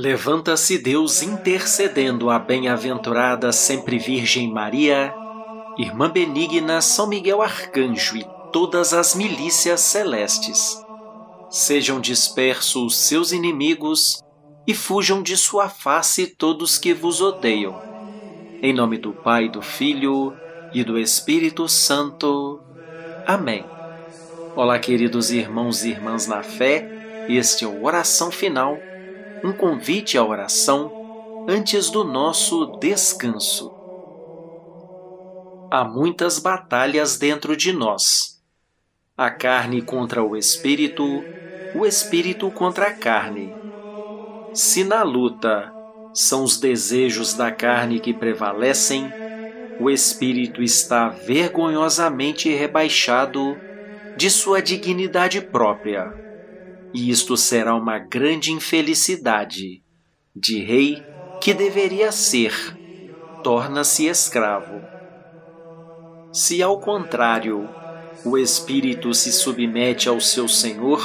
Levanta-se Deus intercedendo a bem-aventurada sempre Virgem Maria, Irmã Benigna São Miguel Arcanjo e todas as milícias celestes. Sejam dispersos seus inimigos e fujam de sua face todos que vos odeiam. Em nome do Pai, do Filho e do Espírito Santo. Amém. Olá, queridos irmãos e irmãs na fé, este é o Oração Final um convite à oração antes do nosso descanso. Há muitas batalhas dentro de nós. A carne contra o espírito, o espírito contra a carne. Se na luta são os desejos da carne que prevalecem, o espírito está vergonhosamente rebaixado de sua dignidade própria e isto será uma grande infelicidade. De rei que deveria ser, torna-se escravo. Se ao contrário, o espírito se submete ao seu senhor,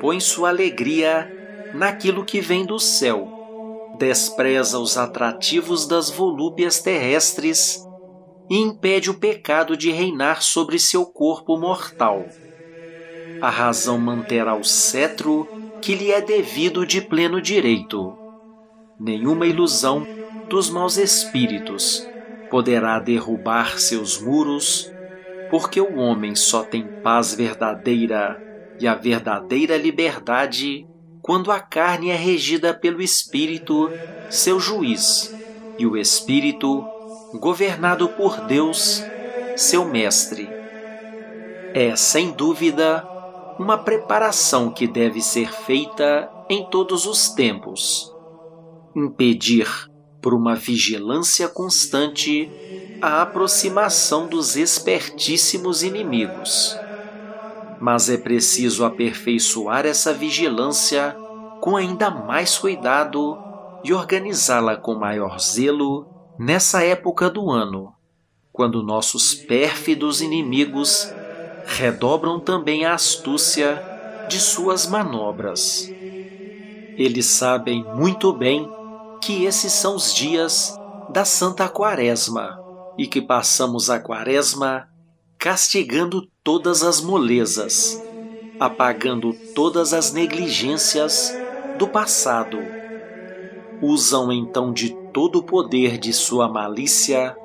põe sua alegria naquilo que vem do céu, despreza os atrativos das volúpias terrestres e impede o pecado de reinar sobre seu corpo mortal a razão manterá o cetro que lhe é devido de pleno direito. Nenhuma ilusão dos maus espíritos poderá derrubar seus muros, porque o homem só tem paz verdadeira e a verdadeira liberdade quando a carne é regida pelo Espírito, seu juiz, e o Espírito, governado por Deus, seu mestre. É, sem dúvida, uma preparação que deve ser feita em todos os tempos. Impedir, por uma vigilância constante, a aproximação dos espertíssimos inimigos. Mas é preciso aperfeiçoar essa vigilância com ainda mais cuidado e organizá-la com maior zelo nessa época do ano, quando nossos pérfidos inimigos redobram também a astúcia de suas manobras. Eles sabem muito bem que esses são os dias da Santa Quaresma e que passamos a Quaresma castigando todas as molezas, apagando todas as negligências do passado. Usam então de todo o poder de sua malícia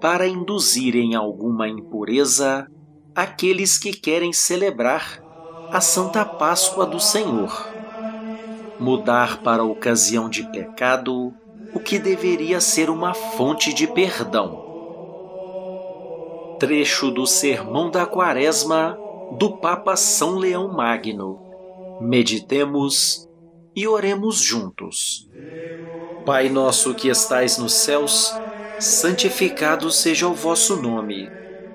para induzirem alguma impureza aqueles que querem celebrar a Santa Páscoa do Senhor. Mudar para a ocasião de pecado o que deveria ser uma fonte de perdão. Trecho do Sermão da Quaresma do Papa São Leão Magno. Meditemos e oremos juntos. Pai nosso que estais nos céus, santificado seja o vosso nome.